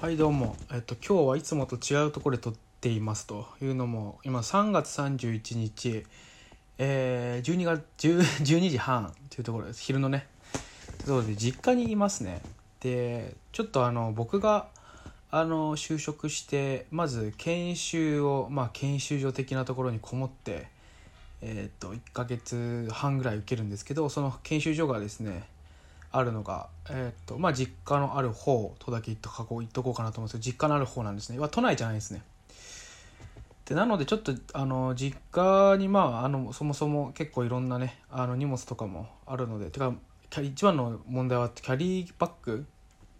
はいどうも、えっと、今日はいつもと違うところで撮っていますというのも今3月31日、えー、12, 月12時半というところです。昼のね。というころで実家にいますね。でちょっとあの僕があの就職してまず研修をまあ研修所的なところにこもってえっと1ヶ月半ぐらい受けるんですけどその研修所がですねあるのが、えーとまあ、実家のある方とだけ言っとこう言っとこうかなと思うんですけど実家のある方なんですね。都内じゃないですね。でなのでちょっとあの実家にまああのそもそも結構いろんなねあの荷物とかもあるのでてか一番の問題はキャリーバッグ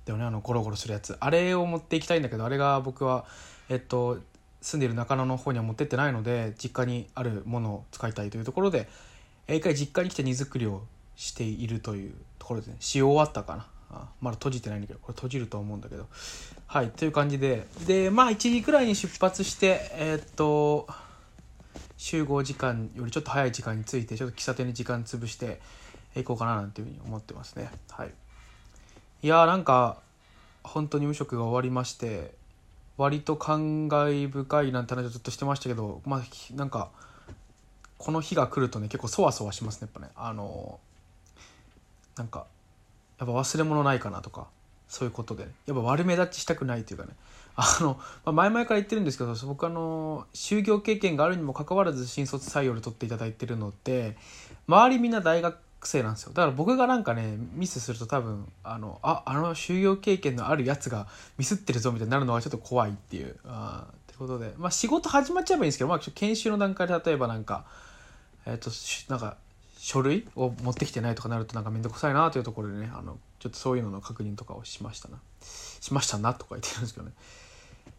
だよね。あのゴロゴロするやつ。あれを持っていきたいんだけどあれが僕はえっと住んでいる中野の方には持ってってないので実家にあるものを使いたいというところで一回実家に来て荷造りをしているというところですね。し終わったかな。あまだ閉じてないんだけどこれ閉じると思うんだけど。はいという感じで。でまあ1時くらいに出発してえー、っと集合時間よりちょっと早い時間についてちょっと喫茶店に時間潰していこうかななんていうふうに思ってますね。はい。いやーなんか本当に無職が終わりまして割と感慨深いなんて話をずっとしてましたけどまあなんかこの日が来るとね結構そわそわしますねやっぱね。あのなんかやっぱ忘れ物ないかなとかそういうことで。やっぱ悪目立ちしたくないというかね。あの、まあ、前々から言ってるんですけど僕あの就業経験があるにもかかわらず新卒採用で取っていただいてるのって周りみんな大学生なんですよ。だから僕がなんかねミスすると多分あのああの就業経験のあるやつがミスってるぞみたいになるのがちょっと怖いっていうあってことで。まあ仕事始まっちゃえばいいんですけど、まあ、研修の段階で例えばなんかえっ、ー、となんか書類を持ってきてないとかなるとなんか面倒くさいなというところでねあのちょっとそういうのの確認とかをしましたな。しましたなとか言ってるんですけどね、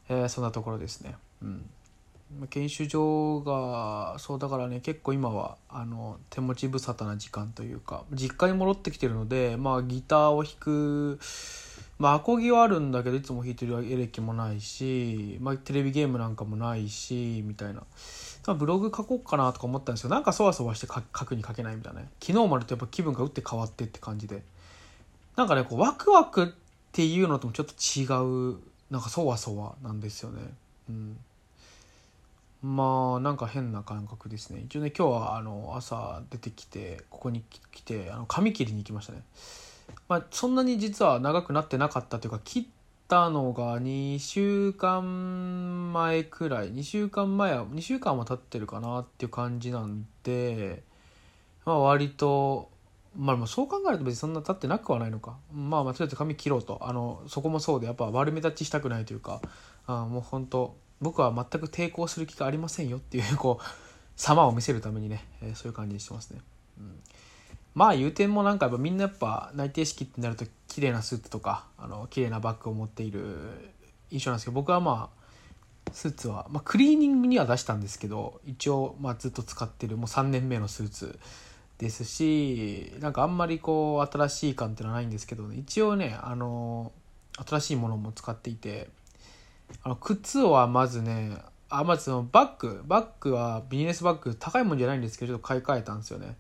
えー、そんなところですね。うん。研修所がそうだからね結構今はあの手持ち無沙汰な時間というか実家に戻ってきてるのでまあギターを弾くまあアコギはあるんだけどいつも弾いてるエレキもないし、まあ、テレビゲームなんかもないしみたいな。ブログ書こうかなとか思ったんですけどなんかそわそわして書くに書けないみたいなね。昨日までとやっぱ気分が打って変わってって感じで。なんかねこうワクワクっていうのともちょっと違うなんかそわそわなんですよね。うん。まあなんか変な感覚ですね。一応ね今日はあの朝出てきてここに来てあの髪切りに行きましたね。まあそんなに実は長くなってなかったというか切ったのが2週間前くらい2週間前は2週間は経ってるかなっていう感じなんでまあ割とまあそう考えると別にそんな経ってなくはないのか。まあまあとりあえず髪切ろうと。あのそこもそうでやっぱ悪目立ちしたくないというかあもう本当僕は全く抵抗する気がありませんよっていうこう様を見せるためにね、え、そういう感じにしてますね。うん。まあ言うてもなんかやっぱみんなやっぱ内定式ってなると綺麗なスーツとかあの綺麗なバッグを持っている印象なんですけど僕はまあスーツは、まあ、クリーニングには出したんですけど一応まあずっと使ってるもう3年目のスーツですしなんかあんまりこう新しい感っていうのはないんですけど、一応ねあの新しいものも使っていてあの靴はまずねあまずそのバッグバッグはビジネスバッグ高いもんじゃないんですけどちょっと買い替えたんですよね。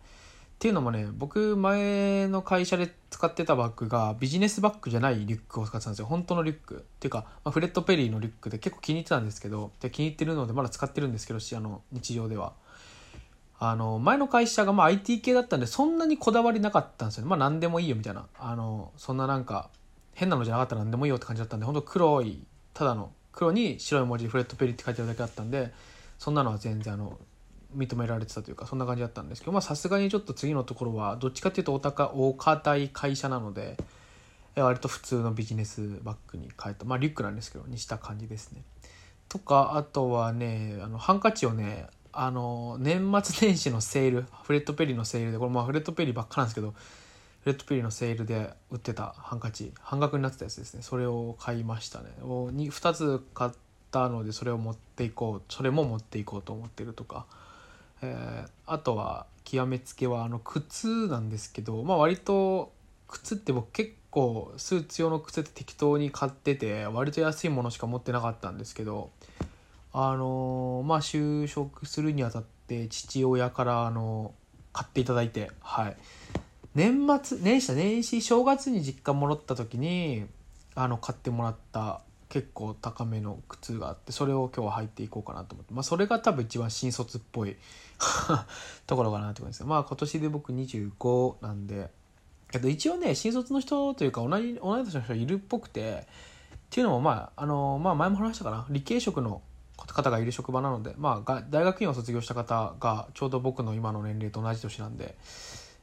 っていうのもね僕前の会社で使ってたバッグがビジネスバッグじゃないリュックを使ってたんですよ。本当のリュック。っていうか、まあ、フレット・ペリーのリュックで結構気に入ってたんですけどで気に入ってるのでまだ使ってるんですけどあの日常では。あの前の会社がまあ IT 系だったんでそんなにこだわりなかったんですよね。まあ何でもいいよみたいな。あのそんななんか変なのじゃなかったら何でもいいよって感じだったんで本当黒いただの黒に白い文字でフレット・ペリーって書いてるだけだったんでそんなのは全然あの認められてたというかそんな感じだったんですけどまあさすがにちょっと次のところはどっちかっていうとお高お堅い会社なので割と普通のビジネスバッグに変えたまあリュックなんですけどにした感じですね。とかあとはねあのハンカチをねあの年末年始のセールフレッドペリーのセールでこれまあフレッドペリーばっかなんですけどフレッドペリーのセールで売ってたハンカチ半額になってたやつですね。それを買いましたね。2, 2つ買ったのでそれを持っていこうそれも持っていこうと思ってるとか。えー、あとは極めつけはあの靴なんですけど、まあ、割と靴って僕結構スーツ用の靴って適当に買ってて割と安いものしか持ってなかったんですけどあのー、まあ就職するにあたって父親からあの買っていただいてはい。年末年始年始正月に実家戻った時にあの買ってもらった結構高めの靴があってそれを今日は履いていこうかなと思って。まあそれが多分一番新卒っぽい ところかなと思いますまあ今年で僕25なんで。けど一応ね新卒の人というか同じ同い年の人いるっぽくてっていうのもまああのまあ前も話したかな。理系職の方がいる職場なので、まあ、大学院を卒業した方がちょうど僕の今の年齢と同じ年なんで、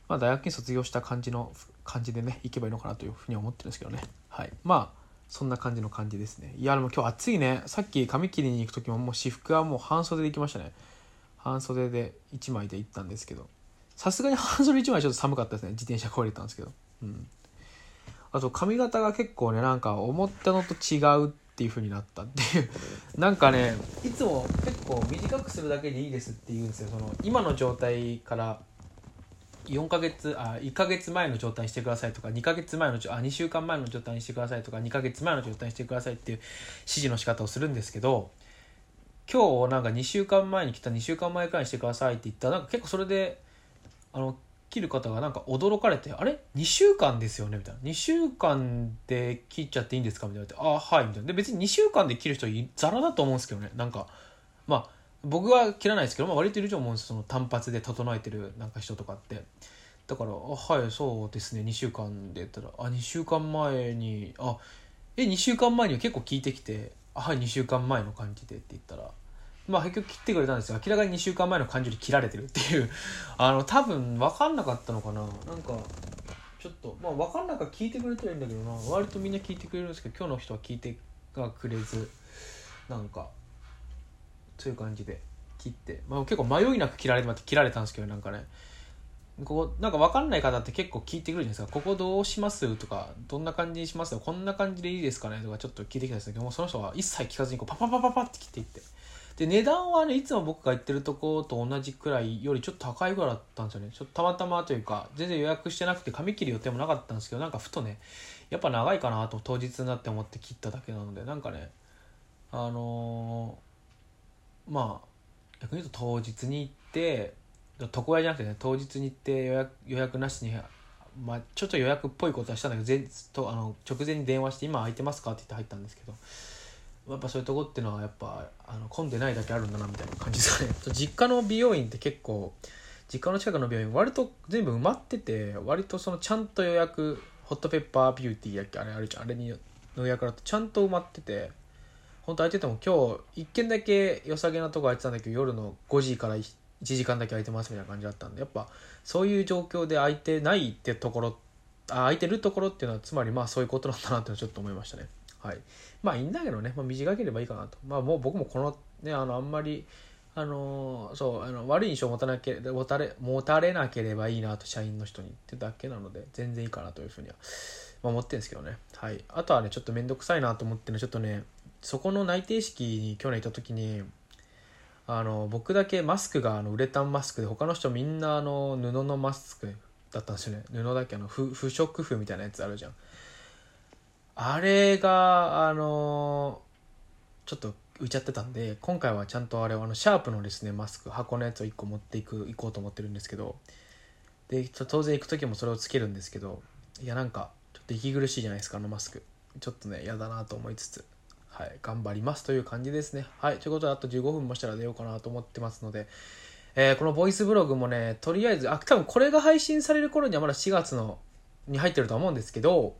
まあ、大学院卒業した感じの感じでね行けばいいのかなというふうに思ってるんですけどね。はい。まあそんな感じの感じですね。いやでも今日暑いね。さっき髪切りに行く時ももう私服はもう半袖で行きましたね。半袖で1枚で行ったんですけど。さすがに半袖1枚ちょっと寒かったですね。自転車これたんですけど。うん。あと髪型が結構ねなんか思ったのと違うっていう風になったっていう。なんかねいつも結構短くするだけでいいですって言うんですよ。その今の状態から4ヶ月あ1ヶ月前の状態にしてくださいとか2ヶ月前のあ2週間前の状態にしてくださいとか2ヶ月前の状態にしてくださいっていう指示の仕方をするんですけど今日なんか2週間前に来た2週間前くらいにしてくださいって言ったらなんか結構それであの切る方がなんか驚かれて「あれ？2週間ですよね」みたいな「2週間で切っちゃっていいんですか?」みたいな「あはい」みたいな。で別に2週間で切る人ザラだと思うんですけどね。なんかまあ僕は切らないですけど、まあ、割といると思うんですその単発で整えてるなんか人とかって。だから「はいそうですね。2週間で」言ったら「あ2週間前にあえ2週間前には結構聞いてきて「あはい2週間前の感じで」って言ったら。まあ結局切ってくれたんですよ。明らかに2週間前の感じで切られてるっていう。あの多分分かんなかったのかな。なんかちょっとまあ分かんなか聞いてくれてるんだけどな。割とみんな聞いてくれるんですけど今日の人は聞いてくれず。なんかそういう感じで切って、まあ、結構迷いなく切られて切られたんですけどなんかねここなんか分かんない方って結構聞いてくるじゃないですか「ここどうします?」とか「どんな感じにしますこんな感じでいいですかね?」とかちょっと聞いてきたんですけどもその人は一切聞かずにこうパパパパパって切っていってで値段はねいつも僕が行ってるとこと同じくらいよりちょっと高いぐらいだったんですよねちょっとたまたまというか全然予約してなくて髪切る予定もなかったんですけどなんかふとねやっぱ長いかなと当日になって思って切っただけなのでなんかねあのー、まあ逆に言うと当日に行って床屋じゃなくてね当日に行って予約予約なしにまあ、ちょっと予約っぽいことはしたんだけど前とあの直前に電話して「今空いてますか?」って言って入ったんですけどやっぱそういうとこっていうのはやっぱあの混んでないだけあるんだなみたいな感じで。すかね実家の美容院って結構実家の近くの美容院割と全部埋まってて割とそのちゃんと予約ホットペッパービューティーやっけ？あれあるじゃん。あれにの予約だとちゃんと埋まってて本当空いてても今日一軒だけ良さげなとこ空いてたんだけど夜の5時から1時間だけ空いてますみたいな感じだったんでやっぱそういう状況で空いてないってところあ空いてるところっていうのはつまりまあそういうことなんだなってちょっと思いましたね。はい。まあいいんだけどね、まあ、短ければいいかなと。まあもう僕もこのねあのあんまりあのそうあの悪い印象を持たなけ持たれ持たれなければいいなと社員の人にってだけなので全然いいかなというふうには、まあ、思ってるんですけどね。はい。あとはねちょっと面倒くさいなと思ってるのちょっとねそこの内定式に去年行った時にあの僕だけマスクがあのウレタンマスクで他の人みんなあの布のマスクだったんですよね。布だけあの不不織布みたいなやつあるじゃん。あれがあのちょっと浮いちゃってたんで今回はちゃんとあれあのシャープのですねマスク箱のやつを1個持っていく行こうと思ってるんですけど。で当然行く時もそれをつけるんですけどいやなんかちょっと息苦しいじゃないですかあのマスク。ちょっとね嫌だなと思いつつ。はい、頑張りますという感じですね。はい、ということで、あと15分もしたら出ようかなと思ってますので、えー、このボイスブログもね、とりあえず、あ、多分これが配信される頃にはまだ4月のに入ってると思うんですけど、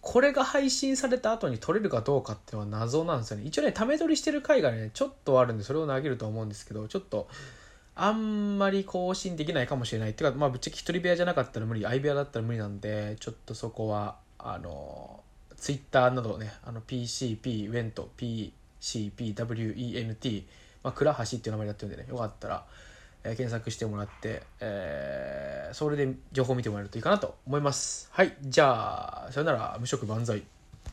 これが配信された後に撮れるかどうかっていうのは謎なんですよね。一応ね、ため撮りしてる回がね、ちょっとあるんで、それを投げると思うんですけど、ちょっと、あんまり更新できないかもしれない。ってか、まあ、ぶっちゃけ一人部屋じゃなかったら無理、相部屋だったら無理なんで、ちょっとそこは、あのツイッターなどね、あの PCPWENT、PCPWENT、まあ、倉橋っていう名前でやってるんでね、よかったら、えー、検索してもらって、えー、それで情報を見てもらえるといいかなと思います。はい、じゃあ、さよなら、無職万歳。